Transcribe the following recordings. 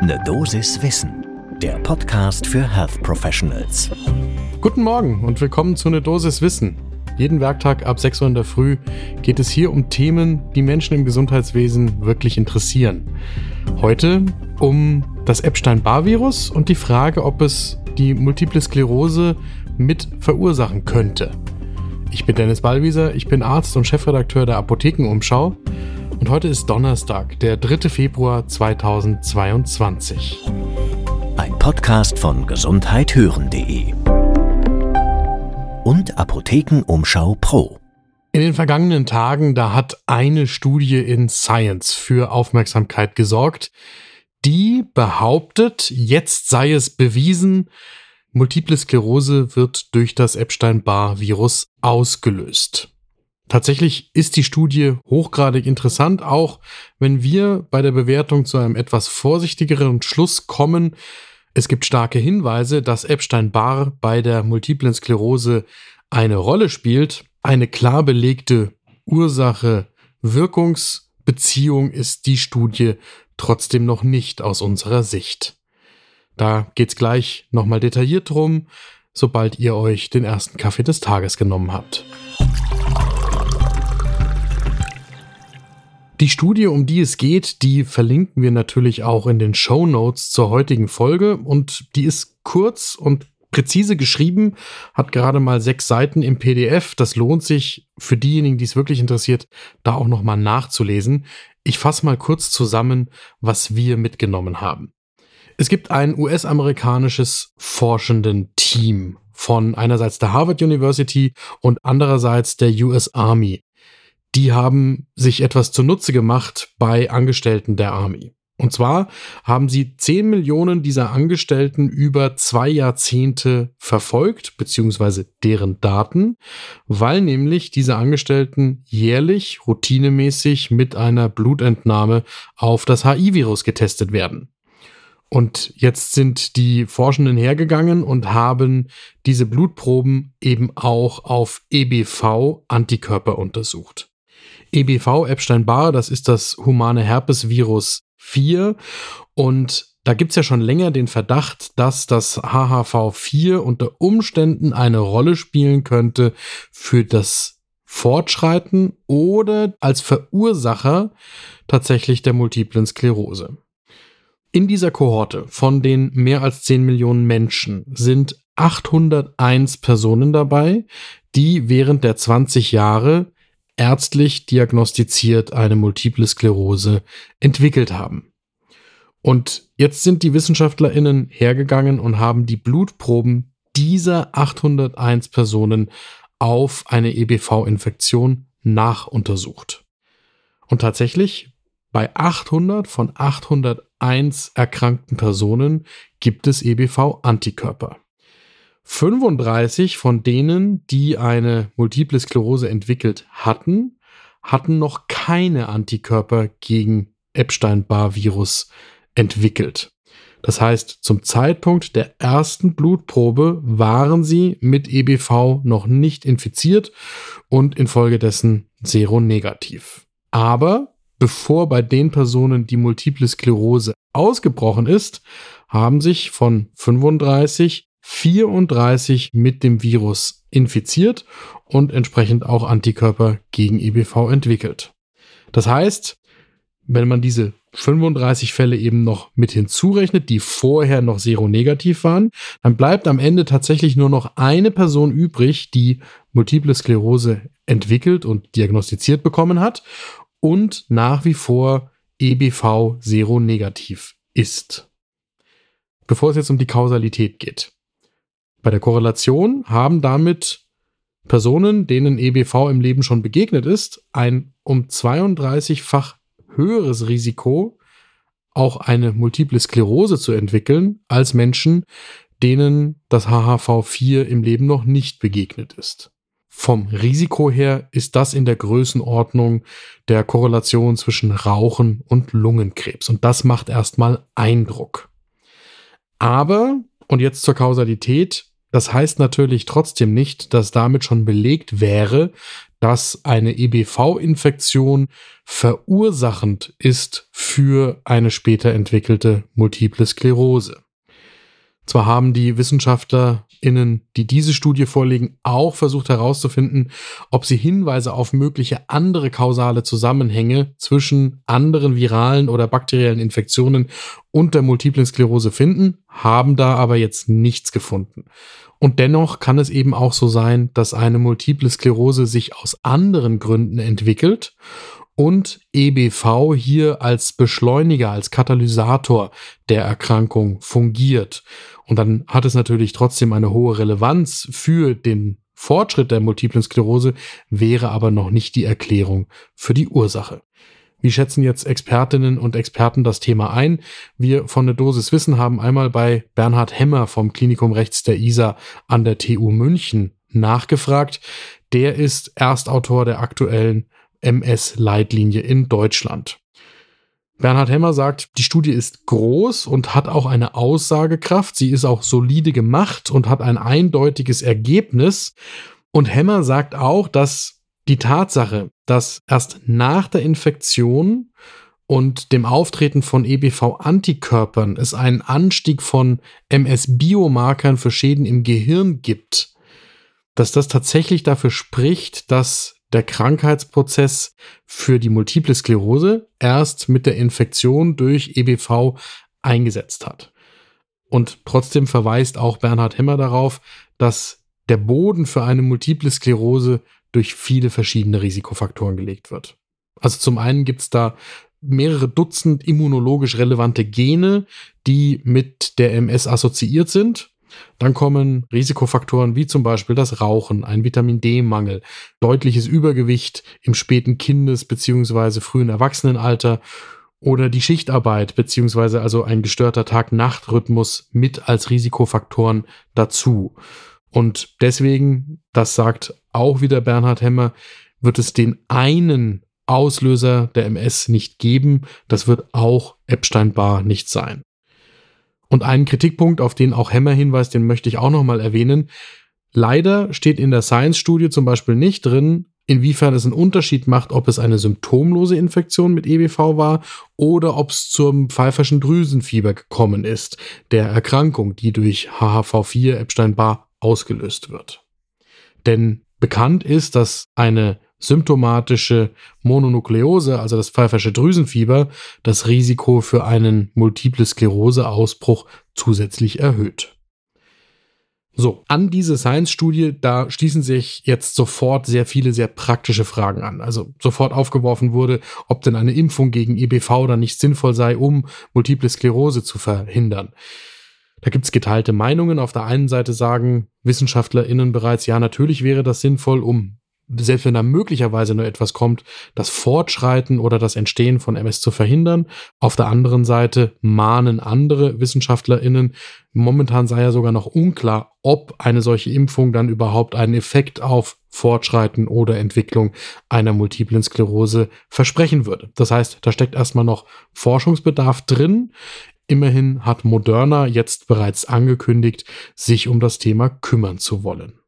Ne Dosis Wissen, der Podcast für Health Professionals. Guten Morgen und willkommen zu Ne Dosis Wissen. Jeden Werktag ab 6 Uhr in der Früh geht es hier um Themen, die Menschen im Gesundheitswesen wirklich interessieren. Heute um das Epstein-Barr-Virus und die Frage, ob es die Multiple Sklerose mit verursachen könnte. Ich bin Dennis Ballwieser, ich bin Arzt und Chefredakteur der Apothekenumschau und heute ist Donnerstag, der 3. Februar 2022. Ein Podcast von gesundheithören.de und Apothekenumschau Pro. In den vergangenen Tagen, da hat eine Studie in Science für Aufmerksamkeit gesorgt, die behauptet, jetzt sei es bewiesen, Multiple Sklerose wird durch das Epstein-Barr-Virus ausgelöst. Tatsächlich ist die Studie hochgradig interessant, auch wenn wir bei der Bewertung zu einem etwas vorsichtigeren Schluss kommen. Es gibt starke Hinweise, dass Epstein-Barr bei der multiplen Sklerose eine Rolle spielt. Eine klar belegte Ursache-Wirkungsbeziehung ist die Studie trotzdem noch nicht aus unserer Sicht. Da geht's gleich nochmal detailliert drum, sobald ihr euch den ersten Kaffee des Tages genommen habt. Die Studie, um die es geht, die verlinken wir natürlich auch in den Show Notes zur heutigen Folge und die ist kurz und präzise geschrieben, hat gerade mal sechs Seiten im PDF. Das lohnt sich für diejenigen, die es wirklich interessiert, da auch nochmal nachzulesen. Ich fasse mal kurz zusammen, was wir mitgenommen haben. Es gibt ein US-amerikanisches forschenden Team von einerseits der Harvard University und andererseits der US Army die haben sich etwas zunutze gemacht bei Angestellten der Army. Und zwar haben sie 10 Millionen dieser Angestellten über zwei Jahrzehnte verfolgt, beziehungsweise deren Daten, weil nämlich diese Angestellten jährlich routinemäßig mit einer Blutentnahme auf das HIV-Virus getestet werden. Und jetzt sind die Forschenden hergegangen und haben diese Blutproben eben auch auf EBV-Antikörper untersucht. EBV Epstein-Barr, das ist das humane Herpesvirus 4 und da gibt es ja schon länger den Verdacht, dass das HHV4 unter Umständen eine Rolle spielen könnte für das Fortschreiten oder als Verursacher tatsächlich der multiplen Sklerose. In dieser Kohorte von den mehr als 10 Millionen Menschen sind 801 Personen dabei, die während der 20 Jahre ärztlich diagnostiziert eine multiple Sklerose entwickelt haben. Und jetzt sind die WissenschaftlerInnen hergegangen und haben die Blutproben dieser 801 Personen auf eine EBV-Infektion nachuntersucht. Und tatsächlich, bei 800 von 801 erkrankten Personen gibt es EBV-Antikörper. 35 von denen, die eine Multiple Sklerose entwickelt hatten, hatten noch keine Antikörper gegen Epstein-Barr-Virus entwickelt. Das heißt, zum Zeitpunkt der ersten Blutprobe waren sie mit EBV noch nicht infiziert und infolgedessen seronegativ. Aber bevor bei den Personen die Multiple Sklerose ausgebrochen ist, haben sich von 35 34 mit dem Virus infiziert und entsprechend auch Antikörper gegen EBV entwickelt. Das heißt, wenn man diese 35 Fälle eben noch mit hinzurechnet, die vorher noch seronegativ waren, dann bleibt am Ende tatsächlich nur noch eine Person übrig, die multiple Sklerose entwickelt und diagnostiziert bekommen hat und nach wie vor EBV seronegativ ist. Bevor es jetzt um die Kausalität geht. Bei der Korrelation haben damit Personen, denen EBV im Leben schon begegnet ist, ein um 32-fach höheres Risiko, auch eine multiple Sklerose zu entwickeln, als Menschen, denen das HHV4 im Leben noch nicht begegnet ist. Vom Risiko her ist das in der Größenordnung der Korrelation zwischen Rauchen und Lungenkrebs. Und das macht erstmal Eindruck. Aber, und jetzt zur Kausalität, Das heißt natürlich trotzdem nicht, dass damit schon belegt wäre, dass eine EBV-Infektion verursachend ist für eine später entwickelte multiple Sklerose. Zwar haben die WissenschaftlerInnen, die diese Studie vorlegen, auch versucht herauszufinden, ob sie Hinweise auf mögliche andere kausale Zusammenhänge zwischen anderen viralen oder bakteriellen Infektionen und der multiplen Sklerose finden, haben da aber jetzt nichts gefunden. Und dennoch kann es eben auch so sein, dass eine multiple Sklerose sich aus anderen Gründen entwickelt und EBV hier als Beschleuniger, als Katalysator der Erkrankung fungiert. Und dann hat es natürlich trotzdem eine hohe Relevanz für den Fortschritt der multiplen Sklerose, wäre aber noch nicht die Erklärung für die Ursache. Wie schätzen jetzt Expertinnen und Experten das Thema ein? Wir von der Dosis Wissen haben einmal bei Bernhard Hemmer vom Klinikum Rechts der ISA an der TU München nachgefragt. Der ist Erstautor der aktuellen MS-Leitlinie in Deutschland. Bernhard Hemmer sagt, die Studie ist groß und hat auch eine Aussagekraft. Sie ist auch solide gemacht und hat ein eindeutiges Ergebnis. Und Hemmer sagt auch, dass die Tatsache, dass erst nach der Infektion und dem Auftreten von EBV-Antikörpern es einen Anstieg von MS-Biomarkern für Schäden im Gehirn gibt, dass das tatsächlich dafür spricht, dass der Krankheitsprozess für die multiple Sklerose erst mit der Infektion durch EBV eingesetzt hat. Und trotzdem verweist auch Bernhard Hemmer darauf, dass der Boden für eine multiple Sklerose durch viele verschiedene Risikofaktoren gelegt wird. Also zum einen gibt es da mehrere Dutzend immunologisch relevante Gene, die mit der MS assoziiert sind. Dann kommen Risikofaktoren wie zum Beispiel das Rauchen, ein Vitamin D-Mangel, deutliches Übergewicht im späten Kindes- bzw. frühen Erwachsenenalter oder die Schichtarbeit bzw. also ein gestörter Tag-Nacht-Rhythmus mit als Risikofaktoren dazu. Und deswegen, das sagt auch wieder Bernhard Hemmer, wird es den einen Auslöser der MS nicht geben. Das wird auch Epstein-Barr nicht sein. Und einen Kritikpunkt, auf den auch Hemmer hinweist, den möchte ich auch nochmal erwähnen. Leider steht in der Science-Studie zum Beispiel nicht drin, inwiefern es einen Unterschied macht, ob es eine symptomlose Infektion mit EBV war oder ob es zum pfeiferschen Drüsenfieber gekommen ist, der Erkrankung, die durch HHV4 Epstein-Barr ausgelöst wird. Denn bekannt ist, dass eine symptomatische Mononukleose, also das pfeifersche Drüsenfieber, das Risiko für einen Multiple Sklerose-Ausbruch zusätzlich erhöht. So, an diese Science-Studie, da schließen sich jetzt sofort sehr viele sehr praktische Fragen an. Also sofort aufgeworfen wurde, ob denn eine Impfung gegen EBV dann nicht sinnvoll sei, um Multiple Sklerose zu verhindern. Da gibt es geteilte Meinungen. Auf der einen Seite sagen WissenschaftlerInnen bereits, ja, natürlich wäre das sinnvoll, um selbst wenn da möglicherweise nur etwas kommt, das Fortschreiten oder das Entstehen von MS zu verhindern. Auf der anderen Seite mahnen andere WissenschaftlerInnen, momentan sei ja sogar noch unklar, ob eine solche Impfung dann überhaupt einen Effekt auf Fortschreiten oder Entwicklung einer multiplen Sklerose versprechen würde. Das heißt, da steckt erstmal noch Forschungsbedarf drin. Immerhin hat Moderna jetzt bereits angekündigt, sich um das Thema kümmern zu wollen.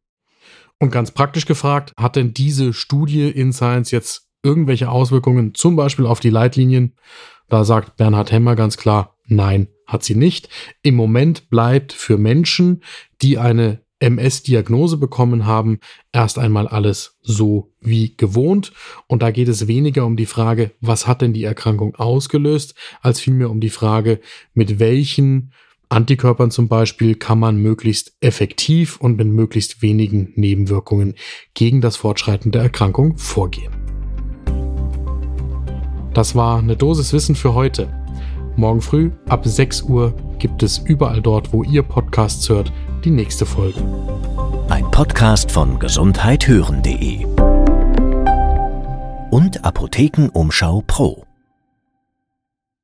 Und ganz praktisch gefragt, hat denn diese Studie in Science jetzt irgendwelche Auswirkungen, zum Beispiel auf die Leitlinien? Da sagt Bernhard Hemmer ganz klar, nein, hat sie nicht. Im Moment bleibt für Menschen, die eine MS-Diagnose bekommen haben, erst einmal alles so wie gewohnt. Und da geht es weniger um die Frage, was hat denn die Erkrankung ausgelöst, als vielmehr um die Frage, mit welchen Antikörpern zum Beispiel kann man möglichst effektiv und mit möglichst wenigen Nebenwirkungen gegen das Fortschreiten der Erkrankung vorgehen. Das war eine Dosis Wissen für heute. Morgen früh ab 6 Uhr gibt es überall dort, wo ihr Podcasts hört, die nächste Folge. Ein Podcast von gesundheithören.de und Apothekenumschau Pro.